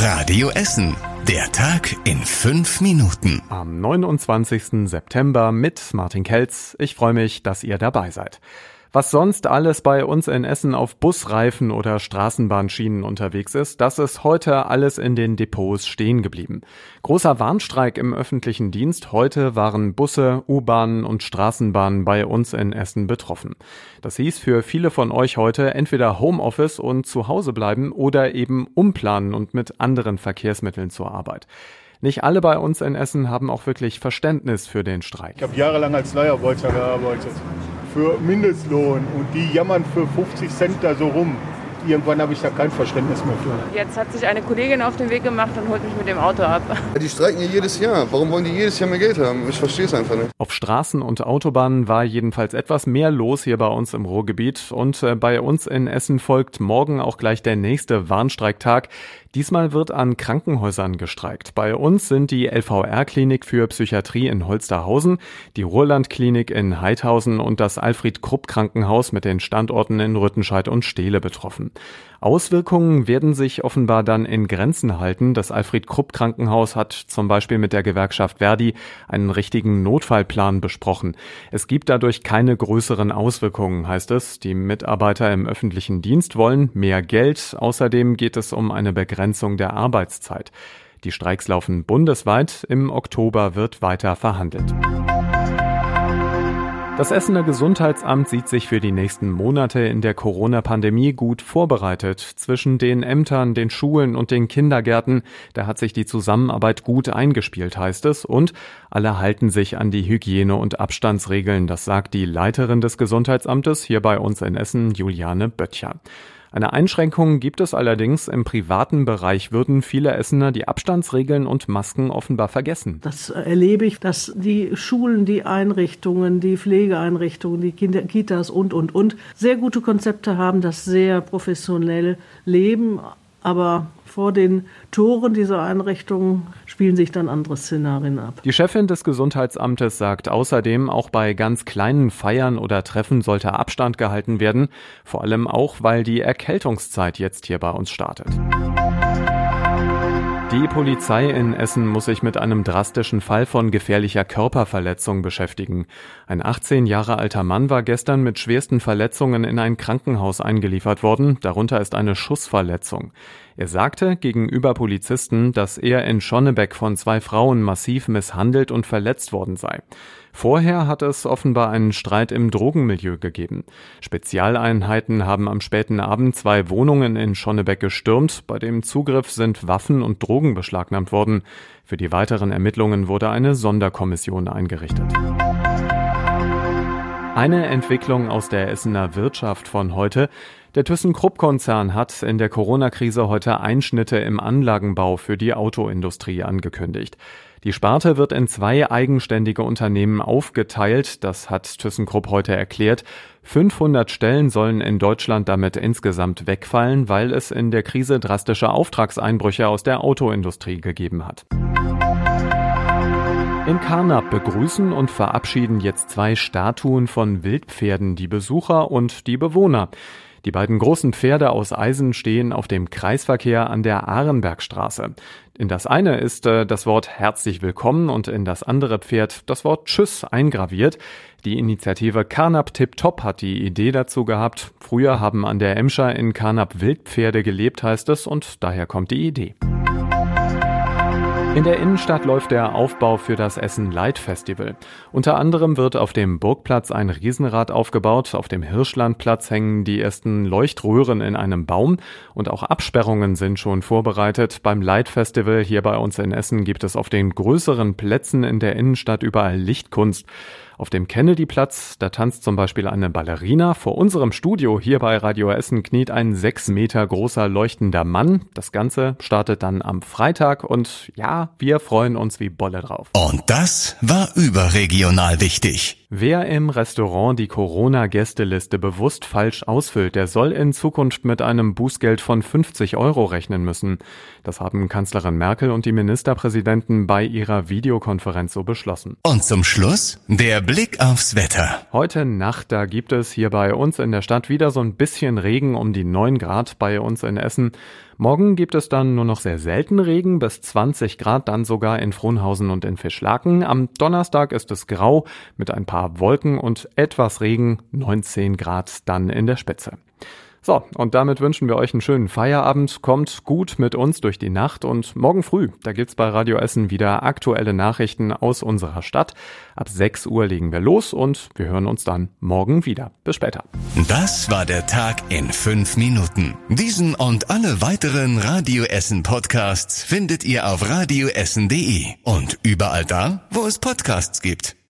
Radio Essen. Der Tag in fünf Minuten. Am 29. September mit Martin Kelz. Ich freue mich, dass ihr dabei seid. Was sonst alles bei uns in Essen auf Busreifen oder Straßenbahnschienen unterwegs ist, das ist heute alles in den Depots stehen geblieben. Großer Warnstreik im öffentlichen Dienst. Heute waren Busse, U-Bahnen und Straßenbahnen bei uns in Essen betroffen. Das hieß für viele von euch heute entweder Homeoffice und zu Hause bleiben oder eben umplanen und mit anderen Verkehrsmitteln zur Arbeit. Nicht alle bei uns in Essen haben auch wirklich Verständnis für den Streik. Ich habe jahrelang als Leiharbeiter gearbeitet für Mindestlohn und die jammern für 50 Cent da so rum. Irgendwann habe ich da kein Verständnis mehr für. Jetzt hat sich eine Kollegin auf den Weg gemacht und holt mich mit dem Auto ab. Die streiken ja jedes Jahr. Warum wollen die jedes Jahr mehr Geld haben? Ich verstehe es einfach nicht. Auf Straßen und Autobahnen war jedenfalls etwas mehr los hier bei uns im Ruhrgebiet. Und äh, bei uns in Essen folgt morgen auch gleich der nächste Warnstreiktag. Diesmal wird an Krankenhäusern gestreikt. Bei uns sind die LVR-Klinik für Psychiatrie in Holsterhausen, die Ruhrland-Klinik in Heidhausen und das Alfred-Krupp-Krankenhaus mit den Standorten in Rüttenscheid und Steele betroffen. Auswirkungen werden sich offenbar dann in Grenzen halten. Das Alfred-Krupp-Krankenhaus hat zum Beispiel mit der Gewerkschaft Verdi einen richtigen Notfallplan besprochen. Es gibt dadurch keine größeren Auswirkungen, heißt es. Die Mitarbeiter im öffentlichen Dienst wollen mehr Geld. Außerdem geht es um eine Begrenzung der Arbeitszeit. Die Streiks laufen bundesweit. Im Oktober wird weiter verhandelt. Das Essener Gesundheitsamt sieht sich für die nächsten Monate in der Corona-Pandemie gut vorbereitet. Zwischen den Ämtern, den Schulen und den Kindergärten, da hat sich die Zusammenarbeit gut eingespielt, heißt es. Und alle halten sich an die Hygiene- und Abstandsregeln. Das sagt die Leiterin des Gesundheitsamtes hier bei uns in Essen, Juliane Böttcher. Eine Einschränkung gibt es allerdings. Im privaten Bereich würden viele Essener die Abstandsregeln und Masken offenbar vergessen. Das erlebe ich, dass die Schulen, die Einrichtungen, die Pflegeeinrichtungen, die Kinder, Kitas und, und, und sehr gute Konzepte haben, das sehr professionell leben. Aber vor den Toren dieser Einrichtungen spielen sich dann andere Szenarien ab. Die Chefin des Gesundheitsamtes sagt außerdem, auch bei ganz kleinen Feiern oder Treffen sollte Abstand gehalten werden, vor allem auch, weil die Erkältungszeit jetzt hier bei uns startet. Die Polizei in Essen muss sich mit einem drastischen Fall von gefährlicher Körperverletzung beschäftigen. Ein 18 Jahre alter Mann war gestern mit schwersten Verletzungen in ein Krankenhaus eingeliefert worden. Darunter ist eine Schussverletzung. Er sagte gegenüber Polizisten, dass er in Schonnebeck von zwei Frauen massiv misshandelt und verletzt worden sei. Vorher hat es offenbar einen Streit im Drogenmilieu gegeben. Spezialeinheiten haben am späten Abend zwei Wohnungen in Schonnebeck gestürmt. Bei dem Zugriff sind Waffen und Drogen beschlagnahmt worden. Für die weiteren Ermittlungen wurde eine Sonderkommission eingerichtet. Eine Entwicklung aus der Essener Wirtschaft von heute. Der ThyssenKrupp-Konzern hat in der Corona-Krise heute Einschnitte im Anlagenbau für die Autoindustrie angekündigt. Die Sparte wird in zwei eigenständige Unternehmen aufgeteilt. Das hat ThyssenKrupp heute erklärt. 500 Stellen sollen in Deutschland damit insgesamt wegfallen, weil es in der Krise drastische Auftragseinbrüche aus der Autoindustrie gegeben hat. In Karnap begrüßen und verabschieden jetzt zwei Statuen von Wildpferden die Besucher und die Bewohner. Die beiden großen Pferde aus Eisen stehen auf dem Kreisverkehr an der Ahrenbergstraße. In das eine ist äh, das Wort herzlich willkommen und in das andere Pferd das Wort Tschüss eingraviert. Die Initiative Carnap Tip Top hat die Idee dazu gehabt. Früher haben an der Emscher in Carnap Wildpferde gelebt, heißt es, und daher kommt die Idee. In der Innenstadt läuft der Aufbau für das Essen Light Festival. Unter anderem wird auf dem Burgplatz ein Riesenrad aufgebaut, auf dem Hirschlandplatz hängen die ersten Leuchtröhren in einem Baum und auch Absperrungen sind schon vorbereitet. Beim Light Festival hier bei uns in Essen gibt es auf den größeren Plätzen in der Innenstadt überall Lichtkunst. Auf dem Kennedy-Platz, da tanzt zum Beispiel eine Ballerina. Vor unserem Studio hier bei Radio Essen kniet ein sechs Meter großer leuchtender Mann. Das Ganze startet dann am Freitag und ja, wir freuen uns wie Bolle drauf. Und das war überregional wichtig. Wer im Restaurant die Corona-Gästeliste bewusst falsch ausfüllt, der soll in Zukunft mit einem Bußgeld von 50 Euro rechnen müssen. Das haben Kanzlerin Merkel und die Ministerpräsidenten bei ihrer Videokonferenz so beschlossen. Und zum Schluss der Blick aufs Wetter. Heute Nacht, da gibt es hier bei uns in der Stadt wieder so ein bisschen Regen um die 9 Grad bei uns in Essen. Morgen gibt es dann nur noch sehr selten Regen, bis 20 Grad dann sogar in Frohnhausen und in Fischlaken. Am Donnerstag ist es grau mit ein paar Wolken und etwas Regen, 19 Grad dann in der Spitze. So, und damit wünschen wir euch einen schönen Feierabend. Kommt gut mit uns durch die Nacht und morgen früh, da gibt's bei Radio Essen wieder aktuelle Nachrichten aus unserer Stadt. Ab 6 Uhr legen wir los und wir hören uns dann morgen wieder. Bis später. Das war der Tag in fünf Minuten. Diesen und alle weiteren Radio Essen Podcasts findet ihr auf radioessen.de und überall da, wo es Podcasts gibt.